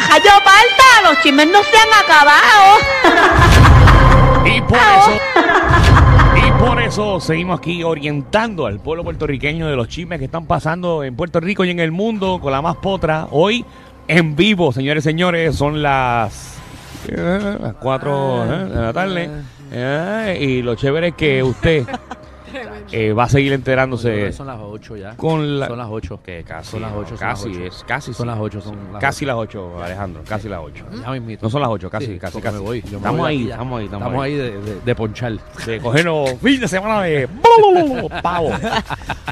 ¡Ajayo falta! ¡Los chismes no se han acabado! Y por eso, y por eso seguimos aquí orientando al pueblo puertorriqueño de los chismes que están pasando en Puerto Rico y en el mundo con la más potra. Hoy en vivo, señores y señores, son las, eh, las 4 de la tarde. Eh, y lo chévere es que usted eh, va a seguir enterándose Son las 8 ya. con la... Son las 8. que casi, Son las ocho, son casi, las ocho. es casi, Son sí. las 8, son las casi las 8, Alejandro, casi las 8. Ya mismito. No son las 8, casi, Sí, casi, casi. me voy, yo me estamos voy ahí, estamos ahí, estamos, Estamos ahí. ahí de, de, de ponchar. De cogernos fin de semana de pavo.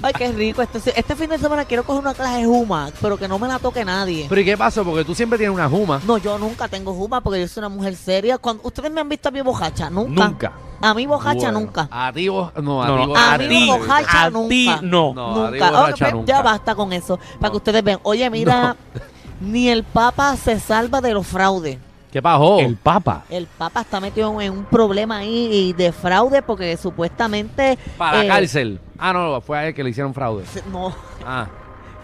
Ay, qué rico. Este, este fin de semana quiero coger una clase de Juma, pero que no me la toque nadie. Pero ¿y qué pasó? Porque tú siempre tienes una juma. No, yo nunca tengo Juma porque yo soy una mujer seria. Cuando, ¿Ustedes me han visto a mí bojacha? Nunca. Nunca. A mí bojacha Bueno. nunca. A ti vos, no, a No, ti no, vos- a a mí ti, borracha a nunca. ti no. No, a ti nunca. borracha Ok, nunca. Ya basta con eso. Para que ustedes vean. Oye, mira, ni el Papa se salva de los fraudes. ¿Qué pasó? El Papa. El Papa está metido en un problema ahí y de fraude porque supuestamente. Para eh, la cárcel. Ah, no, fue a él que le hicieron fraude. se- No, Ah.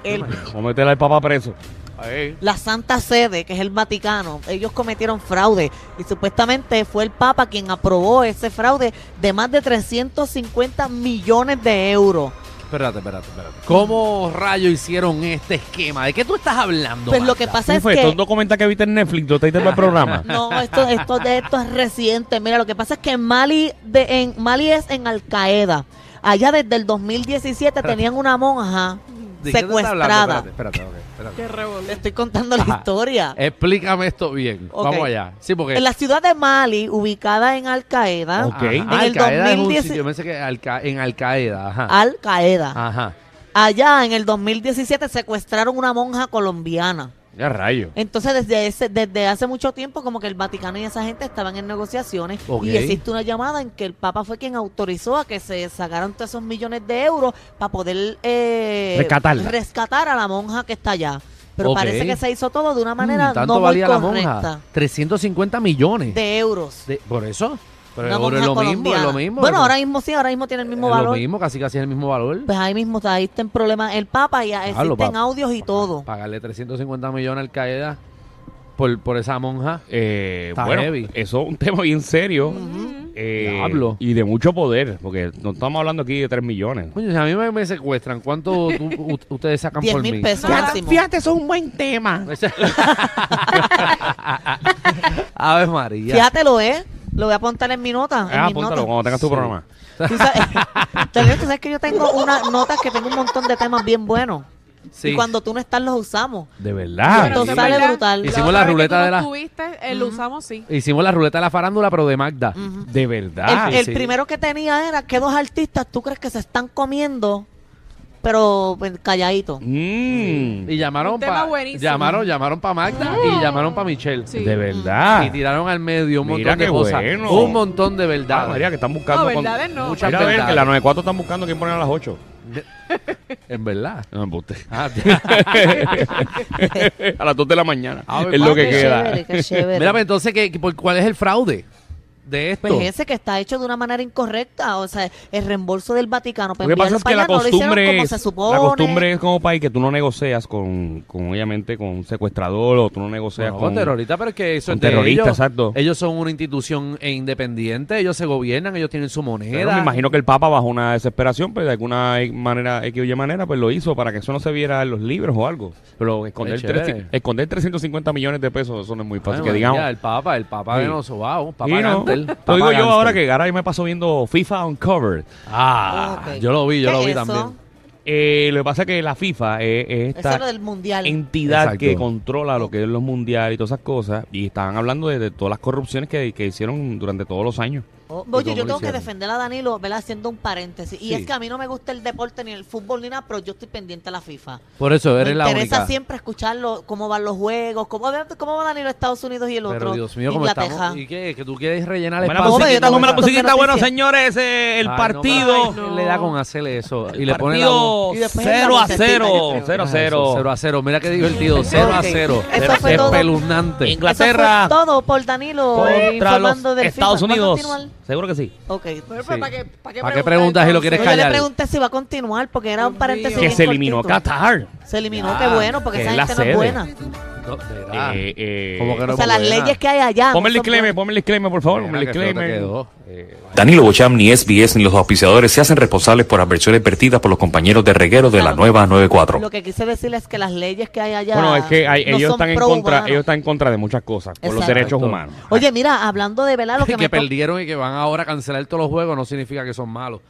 el, Vamos a meter al Papa preso. Ahí. la Santa Sede, que es el Vaticano, ellos cometieron fraude y supuestamente fue el Papa quien aprobó ese fraude de más de 350 millones de euros. Espérate, espérate, espérate. ¿Cómo rayos hicieron este esquema? ¿De qué tú estás hablando? Pues lo que pasa ¿Qué es es un que documental que viste en Netflix? ¿Tú te diste para el programa? no, esto, esto, de esto es reciente. Mira, lo que pasa es que en Mali, de, en Mali es en Al Qaeda. Allá desde el 2017 tenían una monja ¿De qué secuestrada. Espérate, espérate, ok, espérate. Le estoy contando la Ajá. historia. Explícame esto bien. Ok. Vamos allá. Sí, porque. En la ciudad de Mali, ubicada en Al Qaeda, Ok. Ajá. en Al el Qaeda es un 2010 sitio, yo pensé que Alca- en Al Qaeda. Ajá. Al Qaeda. Ajá. Allá en el 2017 secuestraron una monja colombiana. Ya rayo. Entonces desde ese, desde hace mucho tiempo como que el Vaticano y esa gente estaban en negociaciones y existe una llamada en que el Papa fue quien autorizó a que se sacaran todos esos millones de euros para poder eh, Rescatarla. rescatar a la monja que está allá. Pero parece que se hizo todo de una manera Mm, Tanto no muy valía la correcta monja. 350 millones. de euros. De- ¿Por eso? Pero Una ahora es lo mismo, es lo mismo. Bueno, es ahora mismo sí, ahora mismo tiene el mismo es valor. lo mismo, casi casi es el mismo valor. Pues ahí mismo está, ahí está en problema el Papa y ya Diablo, existen pa- audios y todo. Pagarle 350 millones al Qaeda por, por esa monja. Eh, Está bueno, heavy. eso es un tema bien serio. eh, Diablo. y de mucho poder, porque no estamos hablando aquí de 3 millones. Coño, si a mí me, me secuestran, ¿cuánto tú- u- ustedes sacan 10 por mil mí? pesos máximo. eso es un buen tema. A ver, María. Fíjatelo, ¿eh? Lo voy a apuntar en mi nota. en Ah, mis apúntalo notas. cuando tengas tu Sí. programa. Tú sabes, Telio, tú sabes que yo tengo unas notas que tengo un montón de temas bien buenos. Sí. Y cuando tú no estás, los usamos. De verdad. Pero sí, sale ¿verdad? brutal. Hicimos la que ruleta tú de la- estuviste, eh, lo usamos, sí. Hicimos la ruleta de la farándula, pero de Magda. De verdad. el el sí. primero que tenía era que dos artistas tú crees que se están comiendo, pero pues, calladitos. Mm, Y llamaron Un tema para buenísimo. llamaron, llamaron para Magda y llamaron para Michelle. Sí. De verdad. Y tiraron al medio un Mira montón de qué cosas. bueno. Un montón de Ah, verdad. María, que están buscando. No, con- verdades no. Muchas Mira, a ver, verdades. que la 94 están buscando quién poner a las 8. En verdad. No, embuste. Ah, a las 2 de la mañana. Es lo que qué queda. chévere, qué chévere. Mira, pues, entonces, ¿qué, qué- por- ¿cuál es el fraude de esto? Pues ese que está hecho de una manera incorrecta, o sea, el reembolso del Vaticano. para Lo que pasa es que la allá, no costumbre, como es, se supone. la costumbre es como país que tú no negocias con, con obviamente, con un secuestrador o tú no negocias Bueno, con... con terroristas, pero es que eso es de terroristas, ellos. exacto. Ellos son una institución e independiente, ellos se gobiernan, ellos tienen su Pero moneda. me imagino que el Papa bajo una desesperación, pues de alguna manera, X o Y manera, pues lo hizo para que eso no se viera en los libros o algo. Pero esconder. 300 esconder 350 millones de pesos, eso no es muy fácil. Bueno, que digamos. El Papa, el Papa Sí. de los sobaos, Papa. Gantel, Lo digo yo ahora que ahora yo me paso viendo FIFA Uncovered. Ah, yo lo vi, yo ¿Qué lo es vi eso? también. Eh, lo que pasa es que la FIFA es, es esta es lo del mundial. entidad Exacto. que controla lo que es los mundiales y todas esas cosas. Y estaban hablando de, de todas las corrupciones que, que hicieron durante todos los años. Oh, Oye, yo tengo que defender a Danilo, ¿verdad? Haciendo un paréntesis. Y Sí. es que a mí no me gusta el deporte ni el fútbol ni nada, pero yo estoy pendiente a la FIFA. Por eso eres me la interesa única. siempre escucharlo, cómo van los juegos, cómo, cómo va Danilo a Estados Unidos y el Pero otro. Dios mío, ¿cómo Inglaterra. estamos? ¿Y qué? ¿Que tú quieres rellenar el Buena espacio? tengo buena tantas musiquita. Bueno, señores, eh, el Ay, no, partido... pero ¿qué le da con hacerle eso? Y el le pone la partido voz. Y después 0 a la vocecita, 0. yo creo. 0 a 0 0. a 0. Mira qué divertido. 0 a Ok. 0. Eso fue todo. Espeluznante. Inglaterra todo por Danilo contra informando los del Estados FIFA. ¿Va a Unidos. Seguro que sí. Ok. Pero, Sí. ¿para qué, para qué, ¿Para qué preguntas si lo quieres Yo le callar? pregunté si va a continuar porque era un Dios paréntesis mío. Que bien se eliminó cortito. Qatar. Se eliminó, qué bueno, porque que esa es la gente no es buena. No. Eh, eh, ¿Cómo que no O sea, las leyes que hay allá. Ponme el no son disclaimer, buenas. ponme el disclaimer, por favor. Ponme el Mira que feo te disclaimer. quedó. Eh, Danilo Bocham, ni SBS, ni los auspiciadores se hacen responsables por adversiones vertidas por los compañeros de reguero de la nueva 94. Lo que quise decir es que las leyes que hay allá. bueno, es que hay- no ellos son están en contra, ellos están en contra de muchas cosas, por los Exacto. derechos humanos. Oye, mira, hablando de verdad, lo que, que me to- perdieron y que van ahora a cancelar todos los juegos no significa que son malos.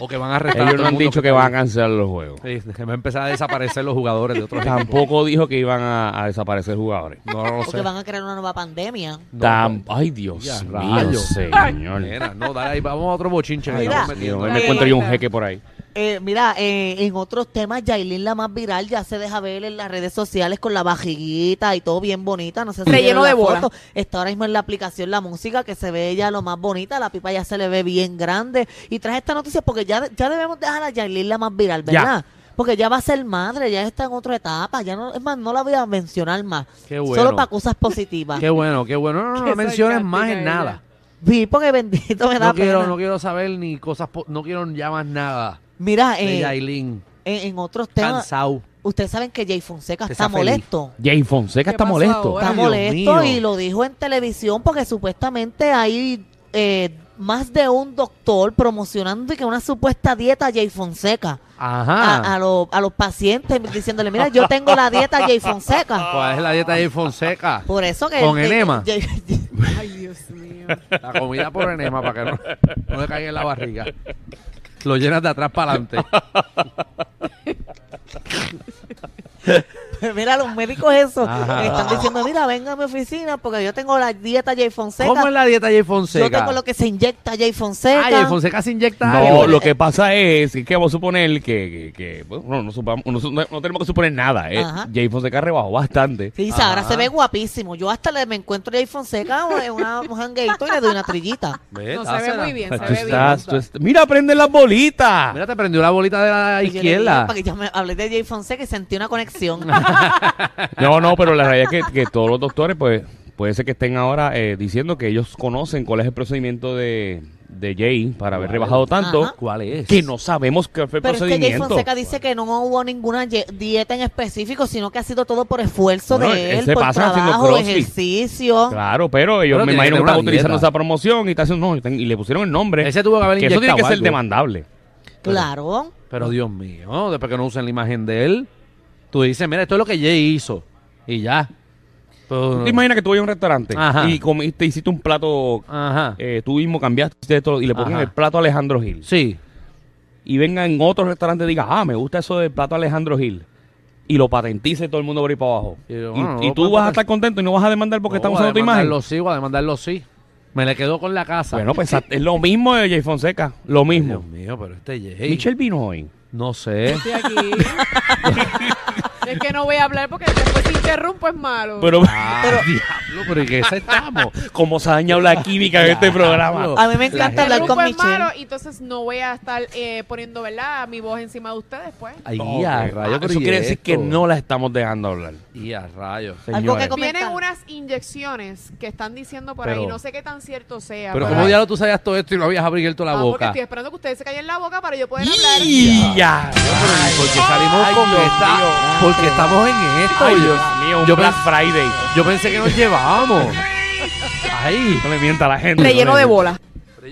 O que van a arrestar a Ellos no han dicho que está van a cancelar los juegos. Sí, que va a empezar a desaparecer los jugadores de otros equipos. Tampoco dijo que iban a, a desaparecer jugadores. No, no lo porque sé. van a crear una nueva pandemia. No, Tam- pues, Ay, Dios Ya, mío, rayos. señor. nena, no, dale ahí, vamos a otro bochinche. que Mira. me Eh, encuentro yo un jeque por ahí. Eh, mira, eh, en otros temas, Yailin, la más viral, ya se deja ver en las redes sociales con la bajiguita y todo bien bonita. No sé si Relleno de bola. Está ahora mismo en la aplicación la música que se ve ella lo más bonita. La pipa ya se le ve bien grande. Y traje esta noticia porque ya, ya debemos dejar a Yailin la más viral, Ya. ¿verdad? Porque ya va a ser madre, ya está en otra etapa. Ya no, es más, no la voy a mencionar más. Qué bueno. Solo para cosas positivas. Qué bueno, qué bueno. No, no, no menciones más en nada. Vi, porque bendito me da No quiero, pena. no quiero saber ni cosas, po- no quiero ya más nada Mira, de eh, Yailin. en, en otros temas, Cansado. ustedes saben que Jay Fonseca está molesto. Jay Fonseca ¿Qué está molesto. ahora? Está Ay, molesto mío. y lo dijo en televisión porque supuestamente hay eh, más de un doctor promocionando y que una supuesta dieta Jay Fonseca Ajá. a, a, los- a los pacientes diciéndole, mira, yo tengo la dieta Jay Fonseca. ¿Cuál es la dieta de Fonseca? Por eso que... ¿Con enema? Jay- Ay, Dios mío. La comida por enema para que no, no le caiga en la barriga. Lo llenas de atrás para adelante. mira, los médicos eso Ajá. están diciendo, mira, venga a mi oficina porque yo tengo la dieta Jay Fonseca. ¿Cómo es la dieta yo Fonseca? tengo lo que se inyecta Jay Fonseca. Ah, Jay Fonseca se inyecta No, algo. lo que pasa es que vamos a suponer que, que, que, bueno, no, no, supamos- no, no- no tenemos que suponer nada. ¿eh? Jay Fonseca rebajó bastante. Sí, ahora se ve guapísimo. Yo hasta le me encuentro a Jay Fonseca en una un jangueito y le doy una trillita. No, se ve muy bien, se Tú ve bien. estás- tú estás- mira, prende las bolitas. Mira, te prendió la bolita de la yo dije, izquierda. Para que yo me hablé de Jay Fonseca y sentí una conexión. No, no, pero la realidad es que, que todos los doctores, pues, puede ser que estén ahora eh, diciendo que ellos conocen cuál es el procedimiento de, de Jay para haber rebajado tanto, Ajá. ¿Cuál es? que no sabemos qué fue el Pero es que Jay procedimiento. Fonseca dice que no hubo ninguna dieta en específico, sino que ha sido todo por esfuerzo Bueno, de él él, se por pasa haciendo trabajo, ejercicio. Claro, pero ellos Pero me imagino que están utilizando esa promoción y, está haciendo, no, y le pusieron el nombre. Ese tuvo que haber que eso tiene que ser demandable. Claro. Pero Dios mío, después que no usen la imagen de él, tú dices, mira, esto es lo que Jay hizo. Y ya. Pero- ¿Te imaginas que tú vas a un restaurante Ajá. y comiste, hiciste un plato, Ajá. eh, tú mismo cambiaste todo y le ponen Ajá. el plato Alejandro Gil? Sí. Y venga en otro restaurante y diga, ah, me gusta eso del plato Alejandro Gil. Y lo patentice todo el mundo por ahí para abajo. Y Y, yo, bueno, no y lo tú puedes vas a patentar. estar contento y no vas a demandar porque No, usando a tu imagen. sí, voy a demandarlo sí. Me le quedó con la casa. Bueno, pues es lo mismo de Jay Fonseca. Lo mismo. Dios mío, pero este Jay. Michelle vino hoy. No sé. Estoy aquí. es que no voy a hablar porque después si interrumpo es malo. Pero, Ah, diablo, pero ¿y qué es estamos? como se ha dañado la química de este programa. A mí me encanta La hablar interrumpo con es malo Michelle. y entonces no voy a estar eh, poniendo, ¿verdad? Mi voz encima de ustedes, pues. Ay, a rayo, Ah, pero eso ¿y quiere decir que no la estamos dejando hablar. Y a rayo. Algo Señores. que comentar. Vienen unas inyecciones que están diciendo por Pero- ahí, no sé qué tan cierto sea. Pero pero- como diablo tú sabías todo esto y no habías abierto la Ah, porque boca. estoy esperando que ustedes se callen la boca para yo poder hablar. Y ya. Porque salimos Ay, con Dios esta. mío. Estamos en esto. Ay, Yo- Dios mío, un yo Black Friday. Yo pensé que nos llevábamos. Ay. No le mienta a la gente. No le de mienta. bola.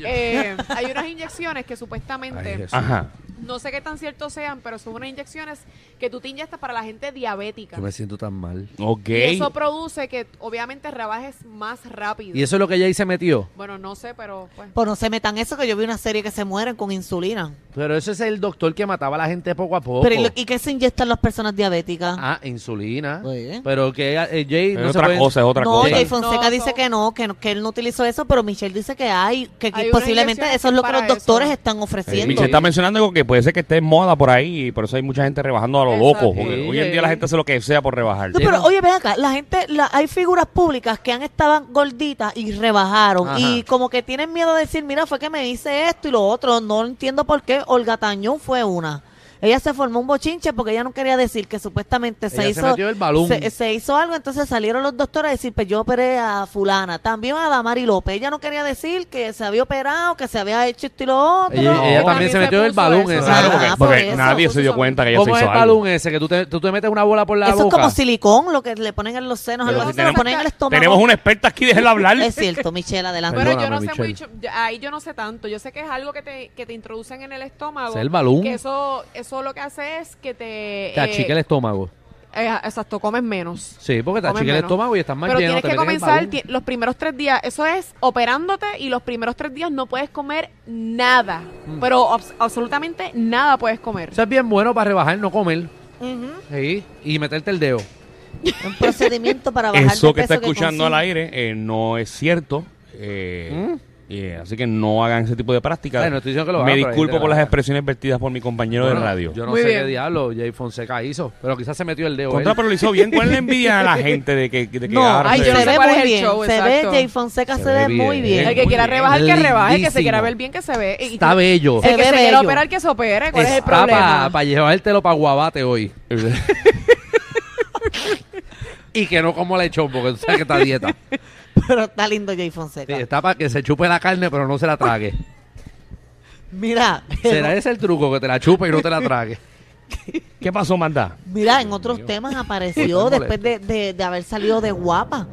Eh, hay unas inyecciones que Ay, supuestamente, Jesús. Ajá. No sé qué tan ciertos sean, pero son unas inyecciones que tú te inyectas para la gente diabética. Yo me siento tan mal. Ok. Y eso produce que obviamente rebajes más rápido. Y eso es lo que Jay se metió. Bueno, no sé, pero pues. Pues no se metan eso, que yo vi una serie que se mueren con insulina. Pero ese es el doctor que mataba a la gente poco a poco. Pero ¿y, lo- ¿y qué se inyectan las personas diabéticas? Ah, insulina. Oye. Pero que eh, Jay Es se otra puede- cosa, es otra no, cosa. Jay Fonseca No, dice que no, que no, que él no utilizó eso, pero Michelle dice que hay, que, Hay posiblemente eso es lo que los doctores eso. están Eh, ofreciendo. Michelle está mencionando algo que puede ser que esté en moda por ahí y por eso hay mucha gente rebajando a lo Exacto. loco. Porque Sí, hoy en día la gente hace lo que sea por rebajar. No, pero oye, ven acá, la gente, la, hay figuras públicas que han estado gorditas y rebajaron Ajá. y como que tienen miedo de decir, mira, fue que me hice esto y lo otro, no entiendo por qué. Olga Tañón fue una. Ella se formó un bochinche porque ella no quería decir que supuestamente se Ella se hizo metió el balón. Se, se hizo algo, entonces salieron los doctores a decir, pues yo operé a fulana, también a Damari López. Ella no quería decir que se había operado, que se había hecho esto y lo otro. Ella, ella también se se metió el balón eso. ese. Claro, porque, Ah, por porque eso. nadie se dio cuenta que ella se ¿Cómo es hizo el algo. balón ese? Que tú te, tú te metes una bola por la Eso es boca. como silicón, lo que le ponen en los senos, algo si así, se lo ponen en el estómago. Tenemos una experta aquí, déjela hablar. Es cierto, Michelle, adelante. Pero yo no sé mucho, ahí yo no sé tanto. Yo sé que es algo que te, que te introducen en el estómago. Es el balón. Que eso, eso lo que hace es que te... Te achica el estómago. eh, exacto, comes menos. Sí, porque te achica el estómago y estás más Pero lleno. tienes que comenzar los primeros tres días. Eso es operándote y los primeros tres días no puedes comer nada. Mm. Pero abs- absolutamente nada puedes comer. Eso es bien bueno para rebajar, no comer. Ujú. Sí, y meterte el dedo. Un procedimiento para bajar Eso de que está peso escuchando al aire eh, no es cierto. eh, ¿Mm? Eh, así que no hagan ese tipo de prácticas. No que Me disculpo por que las expresiones vertidas por mi compañero Bueno, de radio. Yo no Muy sé bien. qué diablo Jay Fonseca hizo, pero quizás se metió el dedo. Contra, él. pero lo hizo bien. ¿Cuál la envidia a la gente de que, de que No, ahora Ay, se- yo no se sé ve cuál es muy el bien. show, se ve, exacto. Jay Fonseca Se se, ve ve bien. muy bien. El que quiera rebajar, que rebaje. El que se quiera ver bien, que se ve. Y- Está bello. Se el que ve se quiera operar, que se opere. ¿Cuál es el Está problema? para llevártelo para Guabate hoy. y que no como lechón, porque tú sabes que está dieta. Pero está lindo Jay Sí, Fonseca. está para que se chupe la carne, pero no se la trague. Mira, ¿Será ese el truco? Que te la chupe y no te la trague. ¿Qué pasó, Manda? mira, en otros temas apareció Estoy después de, de- de haber salido de guapa.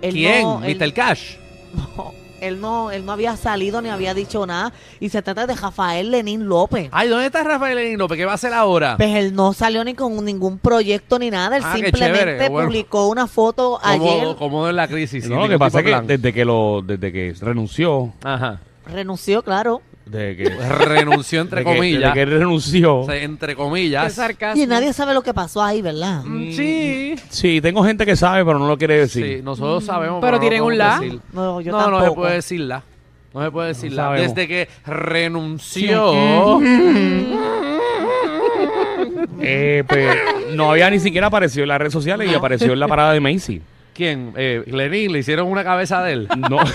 Él ¿Quién? no- él- ¿Mr. Cash? no, él no, él no había salido ni había dicho nada. Y se trata de Rafael Lenín López. Ay, ¿dónde está Rafael Lenín López? ¿Qué va a hacer ahora? Pues él no salió ni con ningún proyecto ni nada. Él Ah, qué simplemente chévere, bueno. publicó una foto ayer. ¿Cómo, cómo es la crisis? No, lo que ningún pasa es tipo que plan. desde que lo, desde que renunció, Ajá. Renunció, claro. De que, Renunció entre de que- comillas. desde que renunció, O sea, entre Qué comillas. sarcasmo. Y nadie sabe lo que pasó ahí, ¿verdad? Mm, Sí. sí, tengo gente que sabe, pero no lo quiere decir. Sí, nosotros sabemos. Pero tienen un podemos la. decir. No, yo no, no se tampoco. puede decir la. No se puede decir No la. sabemos. Desde que renunció. Eh, pues, no había ni siquiera aparecido en las redes sociales y apareció en la parada de Macy. ¿Quién? Eh, Lenín, le hicieron una cabeza de él. No.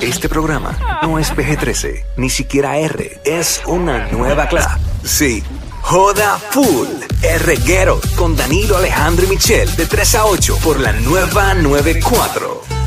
Este programa no es PG-13, ni siquiera R. Es una nueva clase. Sí. Joda Full. El reguero con Danilo Alejandro y Michel de 3 a 8 por la nueva 94.